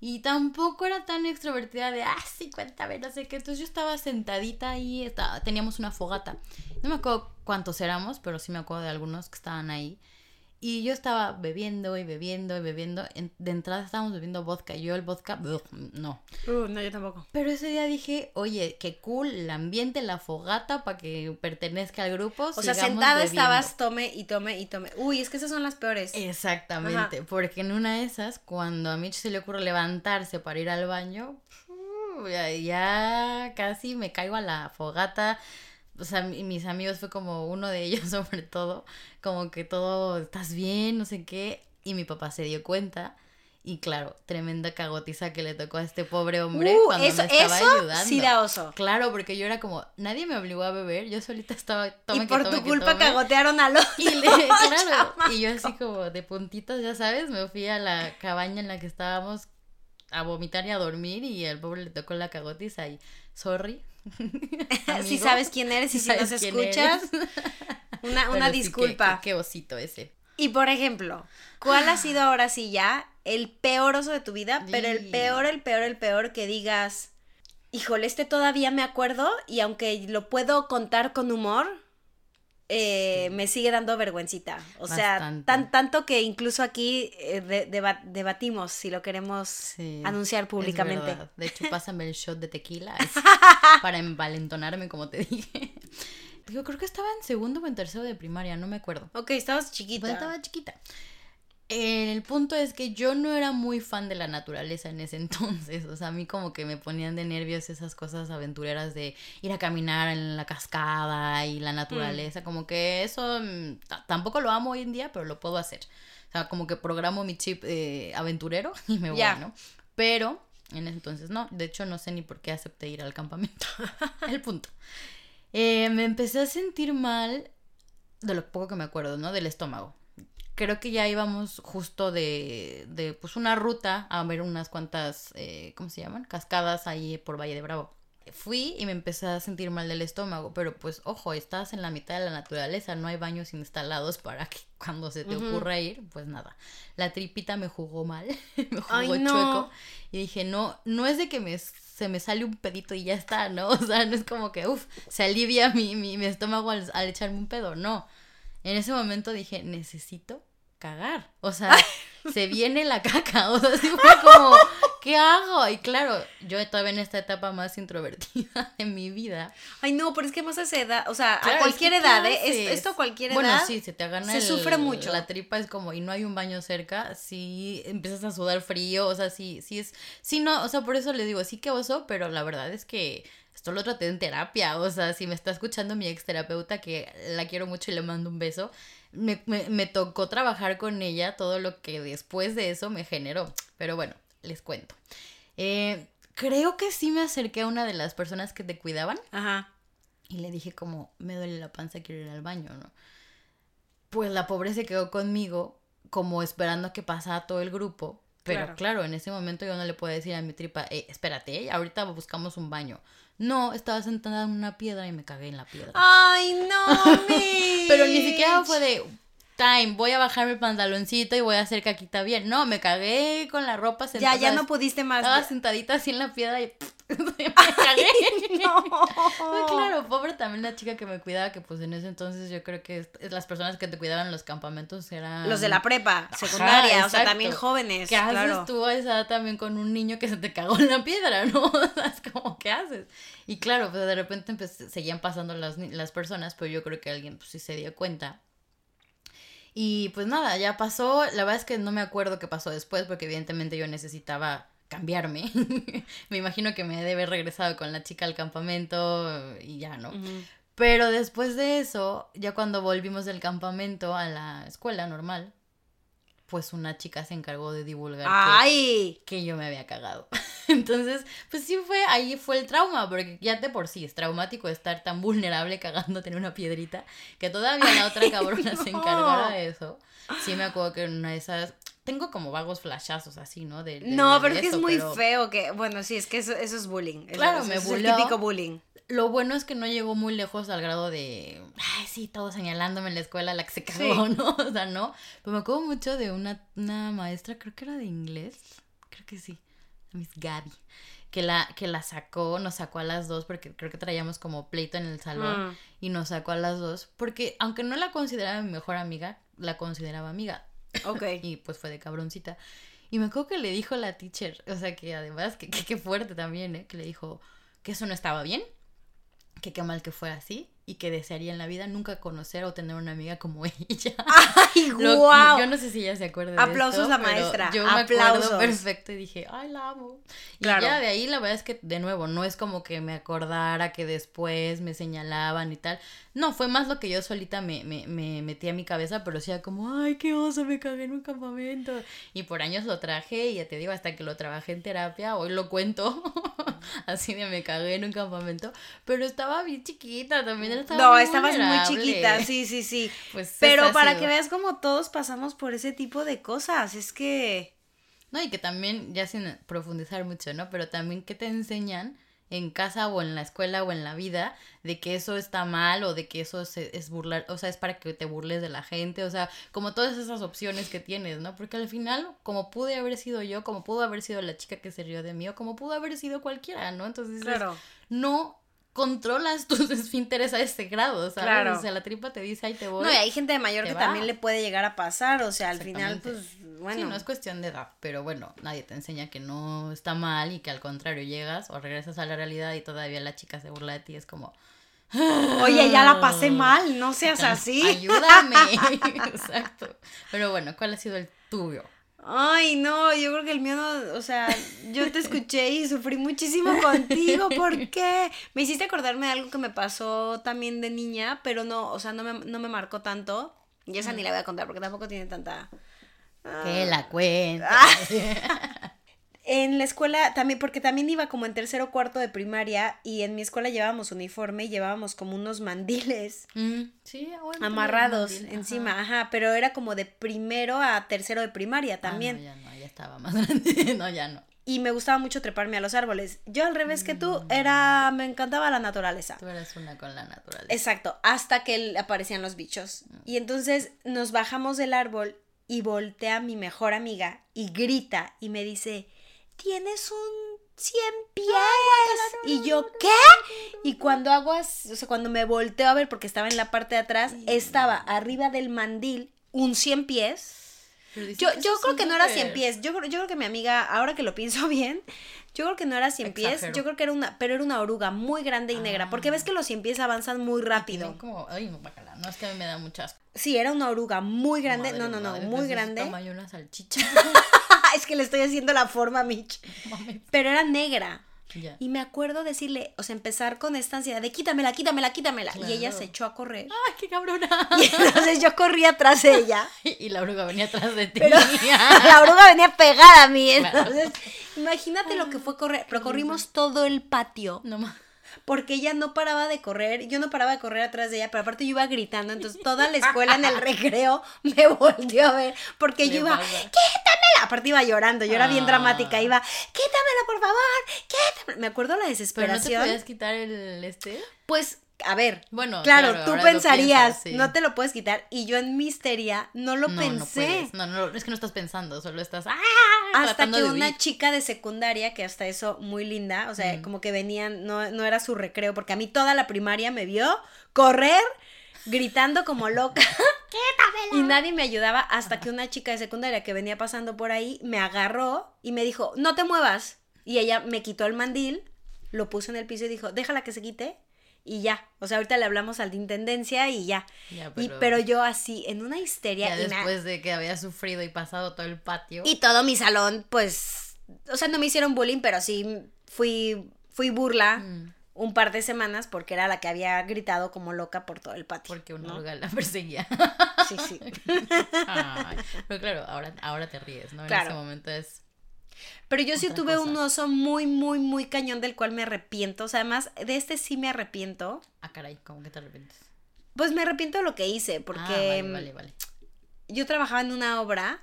Y tampoco era tan extrovertida de, ah, sí, cuéntame, no sé qué. Entonces yo estaba sentadita ahí, estaba, teníamos una fogata. No me acuerdo cuántos éramos, pero sí me acuerdo de algunos que estaban ahí. Y yo estaba bebiendo y bebiendo y bebiendo. de entrada estábamos bebiendo vodka. Yo el vodka, no. Uh, no, yo tampoco. Pero ese día dije, oye, qué cool el ambiente, la fogata para que pertenezca al grupo. O sea, sentada estabas, tome y tome y tome. Uy, es que esas son las peores. Exactamente. Porque en una de esas, cuando a Mitch se le ocurre levantarse para ir al baño, ya casi me caigo a la fogata o sea, mis amigos fue como uno de ellos sobre todo, como que todo, estás bien, no sé qué, y mi papá se dio cuenta. Y claro, tremenda cagotiza que le tocó a este pobre hombre uh, cuando me estaba ayudando. Sí da oso. Claro, porque yo era como, nadie me obligó a beber, yo solita estaba tome Y por tu culpa cagotearon a los y claro, y yo así como de puntitos, ya sabes, me fui a la cabaña en la que estábamos a vomitar y a dormir y al pobre le tocó la cagotiza y sorry, si sabes quién eres y si nos escuchas, una, una disculpa. qué, osito ese. Y por ejemplo, ¿cuál ha sido ahora sí ya el peor oso de tu vida? Pero el peor, el peor, el peor que digas, híjole, este todavía me acuerdo y aunque lo puedo contar con humor, eh, me sigue dando vergüencita. O sea, tan, tanto que incluso aquí eh, debatimos si lo queremos anunciar públicamente. De hecho, pásame el shot de tequila para envalentonarme, como te dije. Yo creo que estaba en segundo o en tercero de primaria, no me acuerdo. Ok, estabas chiquita. estaba chiquita. El punto es que yo no era muy fan de la naturaleza en ese entonces. O sea, a mí como que me ponían de nervios esas cosas aventureras de ir a caminar en la cascada y la naturaleza. Mm. Como que eso mm, tampoco lo amo hoy en día, pero lo puedo hacer. O sea, como que programo mi chip eh, aventurero y me voy, ¿no? Pero en ese entonces no. De hecho, no sé ni por qué acepté ir al campamento. El punto. Eh, me empecé a sentir mal de lo poco que me acuerdo, ¿no? Del estómago creo que ya íbamos justo de, de pues una ruta a ver unas cuantas, eh, ¿cómo se llaman? Cascadas ahí por Valle de Bravo. Fui y me empecé a sentir mal del estómago, pero pues ojo, estás en la mitad de la naturaleza, no hay baños instalados para que cuando se te ocurra ir, pues nada. La tripita me jugó mal, me jugó chueco y dije, no, no es de que me, se me sale un pedito y ya está, ¿no? O sea, no es como que, uff, se alivia mi, mi, mi estómago al, al echarme un pedo, no. En ese momento dije, necesito cagar. O sea, se viene la caca. O sea, así fue como, ¿qué hago? Y claro, yo todavía en esta etapa más introvertida en mi vida. Ay, no, pero es que más a esa edad, o sea, a cualquier edad, ¿eh? Esto a cualquier edad. Bueno, sí, se te agana Se sufre mucho. La tripa es como, y no hay un baño cerca, sí empiezas a sudar frío, o sea, sí, sí es, sí, no, o sea, por eso le digo, sí que oso, pero la verdad es que esto lo traté en terapia, o sea, si me está escuchando mi ex terapeuta, que la quiero mucho y le mando un beso, me, me, tocó trabajar con ella todo lo que después de eso me generó. Pero bueno, les cuento. Eh, creo que sí me acerqué a una de las personas que te cuidaban. Ajá. Y le dije como, me duele la panza, quiero ir al baño, ¿no? Pues la pobre se quedó conmigo como esperando que pasara todo el grupo. Pero claro. en ese momento yo no le puedo decir a mi tripa, eh, espérate, ahorita buscamos un baño. No, estaba sentada en una piedra y me cagué en la piedra. Ay, no, Pero ni siquiera fue de time, voy a bajar mi pantaloncito y voy a hacer caquita bien. No, me cagué con la ropa sentada. Ya, ya no pudiste más. Estaba sentadita así en la piedra y me cagué. no. claro, pobre también la chica que me cuidaba, que pues en ese entonces yo creo que las personas que te cuidaban en los campamentos eran... Los de la prepa, secundaria, o sea, también jóvenes. ¿Qué haces tú a esa edad también con un niño que se te cagó en la piedra, no? O sea, es como, ¿qué haces? Y claro, pues de repente pues, seguían pasando las, las personas, pero yo creo que alguien pues sí se dio cuenta. Y pues nada, ya pasó. La verdad es que no me acuerdo qué pasó después, porque evidentemente yo necesitaba cambiarme. me imagino que me debe haber regresado con la chica al campamento y ya, ¿no? Pero después de eso, ya cuando volvimos del campamento a la escuela normal, pues una chica se encargó de divulgar ¡Ay! Que, yo me había cagado. Entonces, pues sí fue, ahí fue el trauma, porque ya de por sí es traumático estar tan vulnerable cagándote en una piedrita, que todavía la otra cabrona se encargara de eso. Sí me acuerdo que en una de esas tengo como vagos flashazos así, ¿no? De, de- No, de pero es que es muy pero feo que, bueno, sí, es que eso, eso es bullying. Claro, eso me es el típico bullying. Lo bueno es que no llegó muy lejos al grado de, ay, sí, todos señalándome en la escuela la que se cagó, Sí. ¿no? O sea, no. Pero me acuerdo mucho de una, una maestra, creo que era de inglés, creo que sí, Miss Gaby, que la, que la sacó, nos sacó a las dos, porque creo que traíamos como pleito en el salón, Mm. y nos sacó a las dos, porque aunque no la consideraba mi mejor amiga, la consideraba amiga, Ok. y pues fue de cabroncita. Y me acuerdo que le dijo la teacher, o sea que además, que, que, que fuerte también, ¿eh? Que le dijo que eso no estaba bien, que qué mal que fue así y que desearía en la vida nunca conocer o tener una amiga como ella. ¡Ay, Lo-! Yo no sé si ella se acuerda de Aplausos esto, la maestra, Yo me aplausos. acuerdo perfecto y dije, ay, la amo. Y Claro. ya de ahí la verdad es que, de nuevo, no es como que me acordara que después me señalaban y tal. No, fue más lo que yo solita me, me, me metí a mi cabeza, pero sí era como, ay, qué oso, me cagué en un campamento. Y por años lo traje y ya te digo, hasta que lo trabajé en terapia, hoy lo cuento, así de me cagué en un campamento, pero estaba bien chiquita, también estaba No, muy estabas muy chiquita, sí, sí, sí. Pues Pero para sido. que veas como todos pasamos por ese tipo de cosas, es que... No, y que también, ya sin profundizar mucho, ¿no? Pero también que te enseñan en casa o en la escuela o en la vida de que eso está mal o de que eso es, es burlar, o sea, es para que te burles de la gente, o sea, como todas esas opciones que tienes, ¿no? Porque al final, como pude haber sido yo, como pudo haber sido la chica que se rió de mí, o como pudo haber sido cualquiera, ¿no? Entonces, Claro. no controlas tus esfínteres a ese grado, ¿sabes? Claro. O sea, la tripa te dice, ahí te voy. No, y hay gente de mayor que va. también le puede llegar a pasar, o sea, al final, pues, bueno. Sí, no es cuestión de edad, pero bueno, nadie te enseña que no está mal y que al contrario llegas o regresas a la realidad y todavía la chica se burla de ti, es como, Oye, ya la pasé mal, no seas así. ayúdame. Exacto. Pero bueno, ¿cuál ha sido el tuyo? Ay, no, yo creo que el mío no, o sea, yo te escuché y sufrí muchísimo contigo, ¿por qué? Me hiciste acordarme de algo que me pasó también de niña, pero no, o sea, no me, no me marcó tanto. Y esa ni la voy a contar porque tampoco tiene tanta... Que la cuenta. En la escuela también, porque también iba como en tercero o cuarto de primaria y en mi escuela llevábamos uniforme y llevábamos como unos mandiles Mm, sí, amarrados mandil, encima, ajá. ajá. pero era como de primero a tercero de primaria Ah, también. no, ya no, ya estaba más grande. no, ya no. y me gustaba mucho treparme a los árboles. Yo al revés que tú, era, me encantaba la naturaleza. Tú eres una con la naturaleza. Exacto, hasta que aparecían los bichos. Y entonces nos bajamos del árbol y voltea mi mejor amiga y grita y me dice, tienes un 100 pies. Y yo, ¿qué? Y cuando hago así, o sea, cuando me volteo a ver, porque estaba en la parte de atrás, estaba arriba del mandil un 100 pies. Yo, yo creo que no era súper- 100 pies. Yo, creo- yo creo que mi amiga, ahora que lo pienso bien, yo creo que no era 100 pies. Yo creo que era una, pero era una oruga muy grande y negra. Porque ves que los 100 pies avanzan muy rápido. Como, ay, no, bacala, no es que a mí me da mucho asco. Sí, era una oruga muy grande. Madre, no, no, no, madre, muy grande. tamaño una salchicha. es que le estoy haciendo la forma, Mitch. Mames. Pero era negra. Y me acuerdo decirle, o sea, empezar con esta ansiedad de quítamela, quítamela, quítamela. Y ella se echó a correr. ¡Ay, qué cabrona! Y entonces yo corrí atrás de ella. Y la oruga venía atrás de ti. Pero la oruga venía pegada a mí. Claro. Entonces, imagínate lo que fue correr. Pero corrimos todo el patio. No más. Porque ella no paraba de correr. Yo no paraba de correr atrás de ella. Pero aparte yo iba gritando. Entonces toda la escuela en el recreo me volvió a ver. Porque yo iba, pasa. quítamela. Aparte iba llorando. Yo era bien Ah. dramática. Iba, quítamela, por favor. Quítamela. Me acuerdo la Pero no te desesperación. podías quitar el este. Pues, a ver. Bueno, Claro, claro, tú pensarías, piensas, sí. no te lo puedes quitar. Y yo en mi histeria no lo no, No, pensé. puedes. no, no, es que no estás pensando, solo estás. ¡Ah! Hasta que de una chica de secundaria, que hasta eso muy linda, o sea, Mm. como que venían, no, no era su recreo, porque a mí toda la primaria me vio correr, gritando como loca. Y nadie me ayudaba hasta que una chica de secundaria que venía pasando por ahí me agarró y me dijo, no te muevas. Y ella me quitó el mandil, lo puso en el piso y dijo, déjala que se quite. Y ya, o sea, ahorita le hablamos al de intendencia y ya. Ya, Y, pero- pero yo así, en una histeria. Ya y después de que había sufrido y pasado todo el patio. y todo mi salón, pues, o sea, no me hicieron bullying, pero sí fui, fui burla Mm, un par de semanas porque era la que había gritado como loca por todo el patio. porque una ¿no? la perseguía. Sí, sí. Ay, pero claro, ahora, ahora te ríes, ¿no? En ese momento es. Pero yo sí tuve un oso muy, muy, muy cañón del cual me arrepiento. O sea, además, de este sí me arrepiento. Ah, caray, ¿cómo que te arrepientes? Pues me arrepiento de lo que hice, porque Ah, vale, vale, vale. yo trabajaba en una obra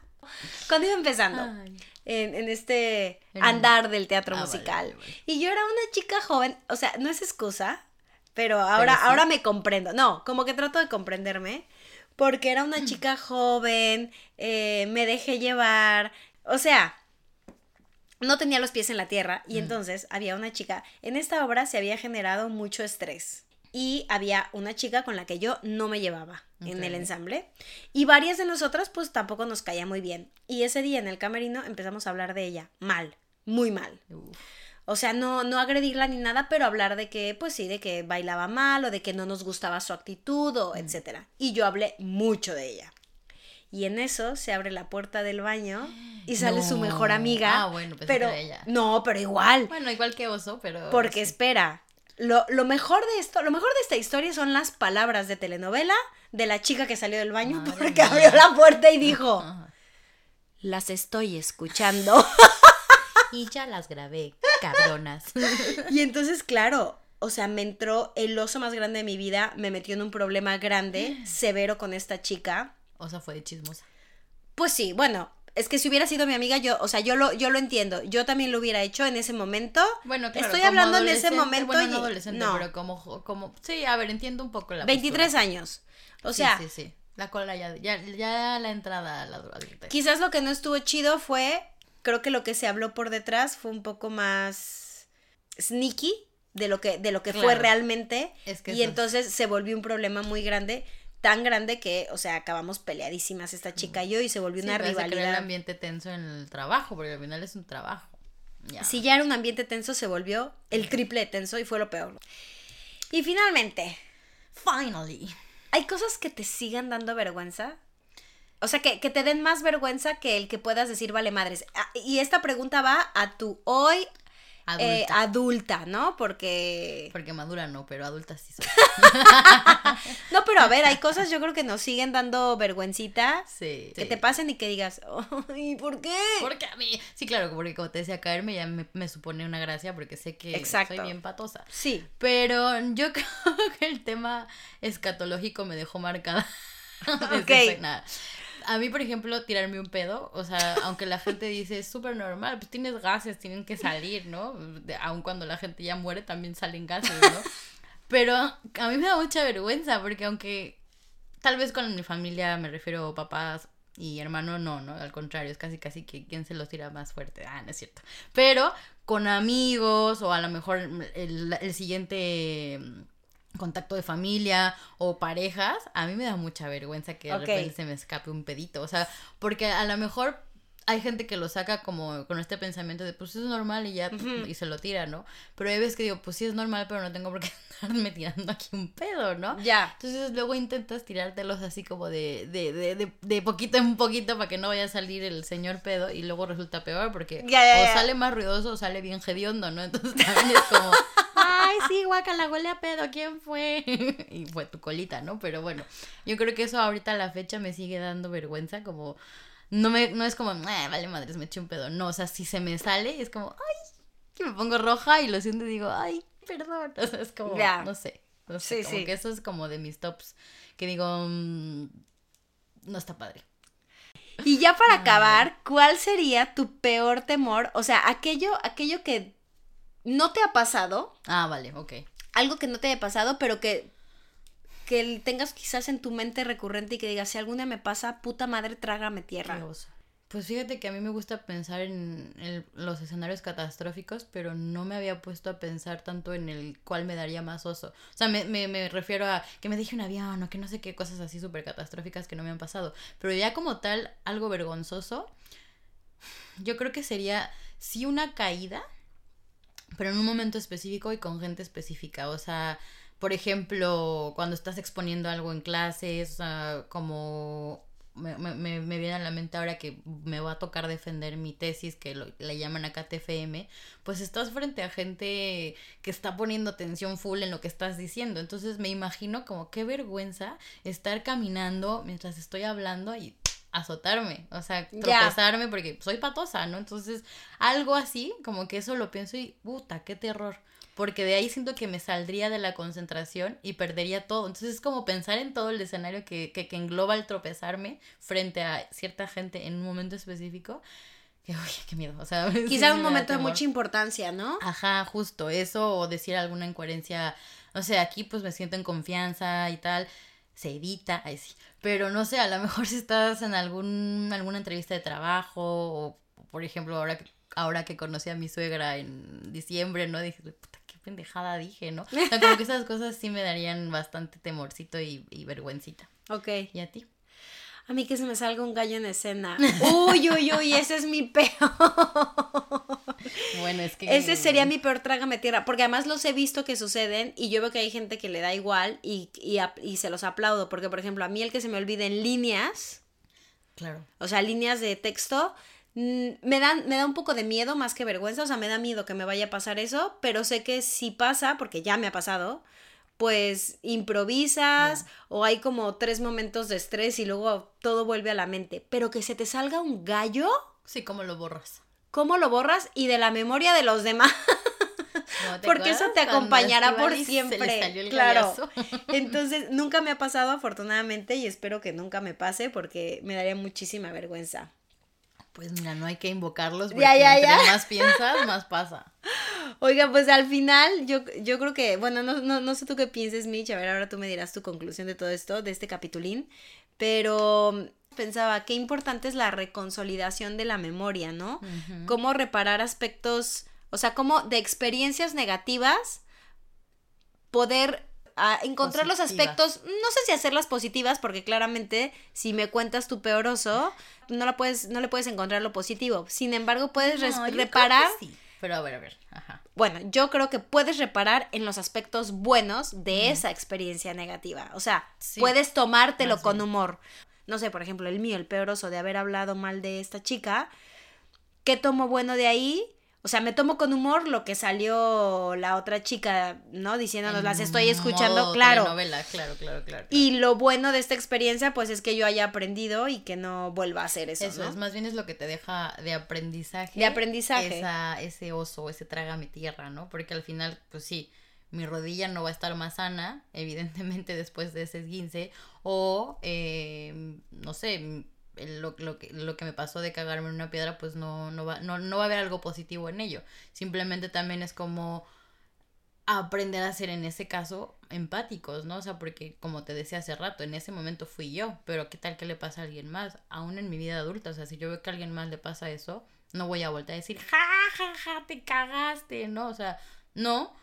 cuando iba empezando Ay. en, en este andar del teatro Ah, musical. vale, vale. Y yo era una chica joven, o sea, no es excusa, pero ahora, sí. ahora me comprendo. No, como que trato de comprenderme, porque era Mm. una chica joven, eh, me dejé llevar, o sea, no tenía los pies en la tierra Mm. y entonces había una chica, en esta obra se había generado mucho estrés y había una chica con la que yo no me llevaba en el ensamble y varias de nosotras pues tampoco nos caía muy bien y ese día en el camerino empezamos a hablar de ella mal, muy mal. Uf. O sea, no, no agredirla ni nada, pero hablar de que, pues sí, de que bailaba mal o de que no nos gustaba su actitud o etcétera. Y yo hablé mucho de ella. Y en eso se abre la puerta del baño y sale su mejor amiga. Ah, bueno, que pero ella. no, pero igual, Bueno, igual que oso, pero. porque sí. espera. Lo, lo mejor de esto, lo mejor de esta historia son las palabras de telenovela de la chica que salió del baño Madre porque mía. abrió la puerta y dijo, las estoy escuchando. Y ya las grabé, cabronas. Y entonces, claro, o sea, me entró el oso más grande de mi vida, me metió en un problema grande, severo con esta chica. O sea, fue de chismosa. Pues sí, bueno, es que si hubiera sido mi amiga, yo, o sea, yo lo, yo lo entiendo. Yo también lo hubiera hecho en ese momento. Bueno, claro. Estoy como hablando en ese momento Bueno, no adolescente, no. pero como, como. Sí, a ver, entiendo un poco la. 23 postura. años. O Sí, sea, Sí, sí. La cola ya, ya, ya la entrada a la adultez. quizás lo que no estuvo chido fue, creo que lo que se habló por detrás fue un poco más sneaky de lo que, de lo que fue realmente. Es que y eso entonces se volvió un problema muy grande, tan grande que, o sea, acabamos peleadísimas esta chica y yo y se volvió Sí, una crear el rivalidad. ambiente tenso en el trabajo, porque al final es un trabajo. Ya. Si ya era un ambiente tenso, se volvió el triple de tenso y fue lo peor. Y finalmente, Finally. ¿hay cosas que te sigan dando vergüenza? O sea, que, que te den más vergüenza que el que puedas decir vale madres. Ah, Y esta pregunta va a tu hoy Adulta. eh, adulta, ¿no? Porque... Porque madura no, pero adulta sí soy. No, pero a ver, hay cosas yo creo que nos siguen dando vergüencita. Sí. Que sí. te pasen y que digas, ay, ¿por qué? Porque a mí. Sí, claro, porque como te decía, caerme ya me, me supone una gracia porque sé que Exacto. soy bien patosa. Sí. Pero yo creo que el tema escatológico me dejó marcada. Ok. nada. A mí, por ejemplo, tirarme un pedo, o sea, aunque la gente dice es súper normal, pues tienes gases, tienen que salir, ¿no? De- aun cuando la gente ya muere, también salen gases, ¿no? Pero a mí me da mucha vergüenza, porque aunque tal vez con mi familia me refiero papás y hermano, no, ¿no? Al contrario, es casi casi que quien se los tira más fuerte. Ah, no es cierto. Pero con amigos o a lo mejor el, el siguiente contacto de familia o parejas, a mí me da mucha vergüenza que de repente se me escape un pedito. O sea, porque a lo mejor hay gente que lo saca como con este pensamiento de pues es normal y ya Ujú. y se lo tira, ¿no? Pero hay veces que digo, pues sí es normal, pero no tengo por qué estarme tirando aquí un pedo, ¿no? Ya. Entonces luego intentas tirártelos así como de, de, de, de, de poquito en poquito para que no vaya a salir el señor pedo y luego resulta peor porque o sale más ruidoso o sale bien hediondo, ¿no? Entonces también es como, ay, sí, guacala, huele a pedo, ¿quién fue? y fue tu colita, ¿no? Pero bueno, yo creo que eso ahorita a la fecha me sigue dando vergüenza, como, no me, no es como, "Ah, vale madres, me eché un pedo, no, o sea, si se me sale es como, ay, que me pongo roja y lo siento y digo, ay, perdón, o sea, es como, no sé. No sé, Sí, como sí. que eso es como de mis tops que digo, mm, no está padre. Y ya para acabar, ¿cuál sería tu peor temor? O sea, aquello, aquello que no te ha pasado, Ah, vale, ok. algo que no te haya pasado, pero que, que tengas quizás en tu mente recurrente y que digas, si alguna me pasa, puta madre, trágame tierra. Pues fíjate que a mí me gusta pensar en el- los escenarios catastróficos, pero no me había puesto a pensar tanto en el cuál me daría más oso. O sea, me, me, me refiero a que me deje un avión o que no sé qué cosas así súper catastróficas que no me han pasado. Pero ya como tal, algo vergonzoso, yo creo que sería sí una caída, pero en un momento específico y con gente específica. O sea, por ejemplo, cuando estás exponiendo algo en clases, sea, como me, me- me- viene a la mente ahora que me va a tocar defender mi tesis, que lo, le llaman acá TFM, pues estás frente a gente que está poniendo atención full en lo que estás diciendo. Entonces me imagino como qué vergüenza estar caminando mientras estoy hablando y azotarme, o sea, tropezarme porque soy patosa, ¿no? Entonces, algo así, como que eso lo pienso y, puta, qué terror. porque de ahí siento que me saldría de la concentración y perdería todo. Entonces es como pensar en todo el escenario que, que, que engloba el tropezarme frente a cierta gente en un momento específico. Que, oye, qué miedo. O sea, Quizá un momento de mucha importancia, ¿no? Ajá, justo eso, o decir alguna incoherencia, no sé, aquí pues me siento en confianza y tal, se edita, ahí sí, pero no sé, a lo mejor si estás en algún, alguna entrevista de trabajo, o por ejemplo, ahora que, ahora que conocí a mi suegra en diciembre, ¿no? Dije, puta, qué pendejada dije, ¿no? O sea, como que esas cosas sí me darían bastante temorcito y, y vergüencita. Ok. ¿Y a ti? A mí que se me salga un gallo en escena. Uy, uy, uy, ese es mi peor. Bueno, es que... Ese sería mi peor trágame tierra, porque además los he visto que suceden y yo veo que hay gente que le da igual y, y, se los aplaudo, porque por ejemplo a mí el que se me olvide en líneas, Claro. o sea, líneas de texto, mm, me, dan, me da un poco de miedo más que vergüenza, o sea, me da miedo que me vaya a pasar eso, pero sé que si pasa, porque ya me ha pasado, pues improvisas o hay como tres momentos de estrés y luego todo vuelve a la mente, pero que se te salga un gallo, Sí, ¿cómo lo borras? ¿Cómo lo borras? Y de la memoria de los demás. ¿No te Porque eso te acompañará por siempre. claro. Entonces, nunca me ha pasado afortunadamente y espero que nunca me pase porque me daría muchísima vergüenza. Pues mira, no hay que invocarlos porque Ya, ya, entre ya. más piensas, más pasa. Oiga, pues al final yo, yo creo que, bueno, no, no, no sé tú qué pienses, Mitch, a ver, ahora tú me dirás tu conclusión de todo esto, de este capitulín, pero pensaba, qué importante es la reconsolidación de la memoria, ¿no? Cómo reparar aspectos, o sea, cómo de experiencias negativas poder ah, encontrar los aspectos, no sé si hacerlas positivas, porque claramente si me cuentas tu peor oso, no, la puedes, no le puedes encontrar lo positivo. Sin embargo, puedes No, reparar sí. Pero a ver, a ver. Ajá. bueno, yo creo que puedes reparar en los aspectos buenos de esa experiencia negativa. O sea, Sí, puedes tomártelo más con bien. humor. No sé, por ejemplo, el mío, el peoroso de haber hablado mal de esta chica. ¿Qué tomo bueno de ahí? O sea, me tomo con humor lo que salió la otra chica, ¿no? Diciéndonos, las estoy escuchando, Modo claro. telenovela, claro, claro, claro. claro. Y lo bueno de esta experiencia, pues es que yo haya aprendido y que no vuelva a hacer eso, Eso ¿no? es, más bien es lo que te deja de aprendizaje. De aprendizaje. Esa, ese oso, ese trágame tierra, ¿no? Porque al final, pues sí, mi rodilla no va a estar más sana, evidentemente, después de ese esguince. O, eh, no sé, lo, lo que, lo que me pasó de cagarme en una piedra, pues no, no, va, no, no va a haber algo positivo en ello. Simplemente también es como aprender a ser en ese caso empáticos, ¿no? O sea, porque como te decía hace rato, en ese momento fui yo, pero ¿qué tal que le pasa a alguien más? Aún en mi vida adulta, o sea, si yo veo que a alguien más le pasa eso, no voy a volver a decir, ja, ja, ja, te cagaste, ¿no? O sea, no,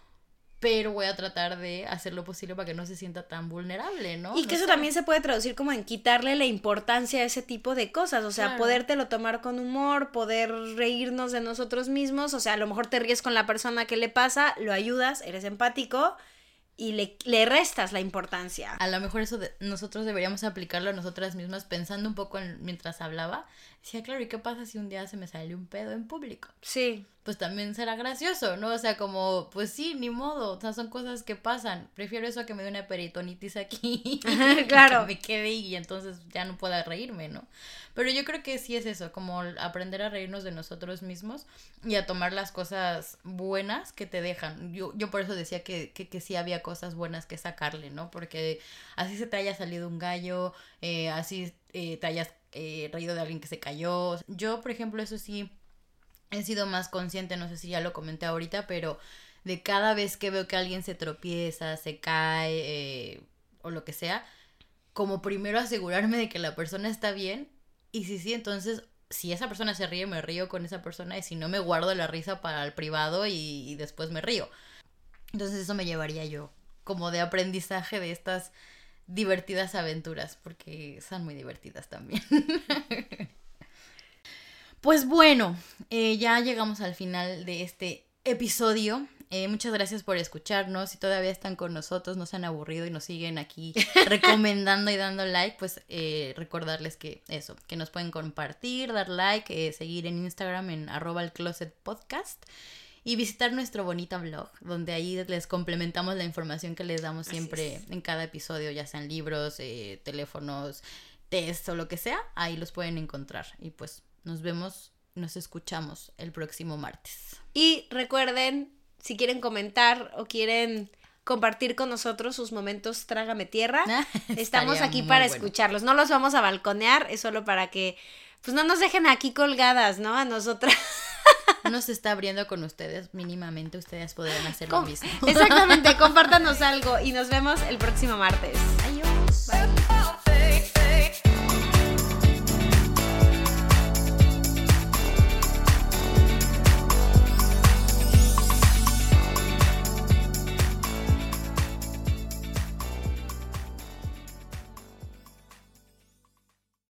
pero voy a tratar de hacer lo posible para que no se sienta tan vulnerable, ¿no? Y que No eso sé. también se puede traducir como en quitarle la importancia a ese tipo de cosas, o sea, Claro. podértelo tomar con humor, poder reírnos de nosotros mismos, o sea, a lo mejor te ríes con la persona que le pasa, lo ayudas, eres empático y le, le restas la importancia. A lo mejor eso de- nosotros deberíamos aplicarlo a nosotras mismas pensando un poco en- mientras hablaba. Decía, claro, ¿y qué pasa si un día se me sale un pedo en público? Sí, pues también será gracioso, ¿no? O sea, como, pues sí, ni modo, o sea, son cosas que pasan. Prefiero eso a que me dé una peritonitis aquí. Claro. Que me quede y entonces ya no pueda reírme, ¿no? Pero yo creo que sí es eso, como aprender a reírnos de nosotros mismos y a tomar las cosas buenas que te dejan. Yo, yo por eso decía que, que, que sí había cosas buenas que sacarle, ¿no? Porque así se te haya salido un gallo, eh, así eh, te hayas eh, reído de alguien que se cayó. Yo, por ejemplo, eso sí he sido más consciente, no sé si ya lo comenté ahorita, pero de cada vez que veo que alguien se tropieza, se cae eh, o lo que sea, como primero asegurarme de que la persona está bien y si sí, entonces si esa persona se ríe, me río con esa persona y si no, me guardo la risa para el privado y, y después me río. Entonces eso me llevaría yo como de aprendizaje de estas divertidas aventuras, porque son muy divertidas también. Pues bueno, eh, ya llegamos al final de este episodio. Eh, muchas gracias por escucharnos. Si todavía están con nosotros, no se han aburrido y nos siguen aquí recomendando y dando like, pues eh, recordarles que eso, que nos pueden compartir, dar like, eh, seguir en Instagram en arroba el closet podcast y visitar nuestro bonito blog, donde ahí les complementamos la información que les damos siempre en cada episodio, ya sean libros, eh, teléfonos, test o lo que sea, ahí los pueden encontrar. Y pues nos vemos, nos escuchamos el próximo martes. y recuerden si quieren comentar o quieren compartir con nosotros sus momentos Trágame Tierra, estamos Estaría aquí para bueno. escucharlos. No los vamos a balconear, es solo para que pues no nos dejen aquí colgadas, ¿no? A nosotras. Uno se está abriendo con ustedes, mínimamente ustedes podrían hacer lo mismo. Exactamente, compártanos algo y nos vemos el próximo martes. Adiós. Bye.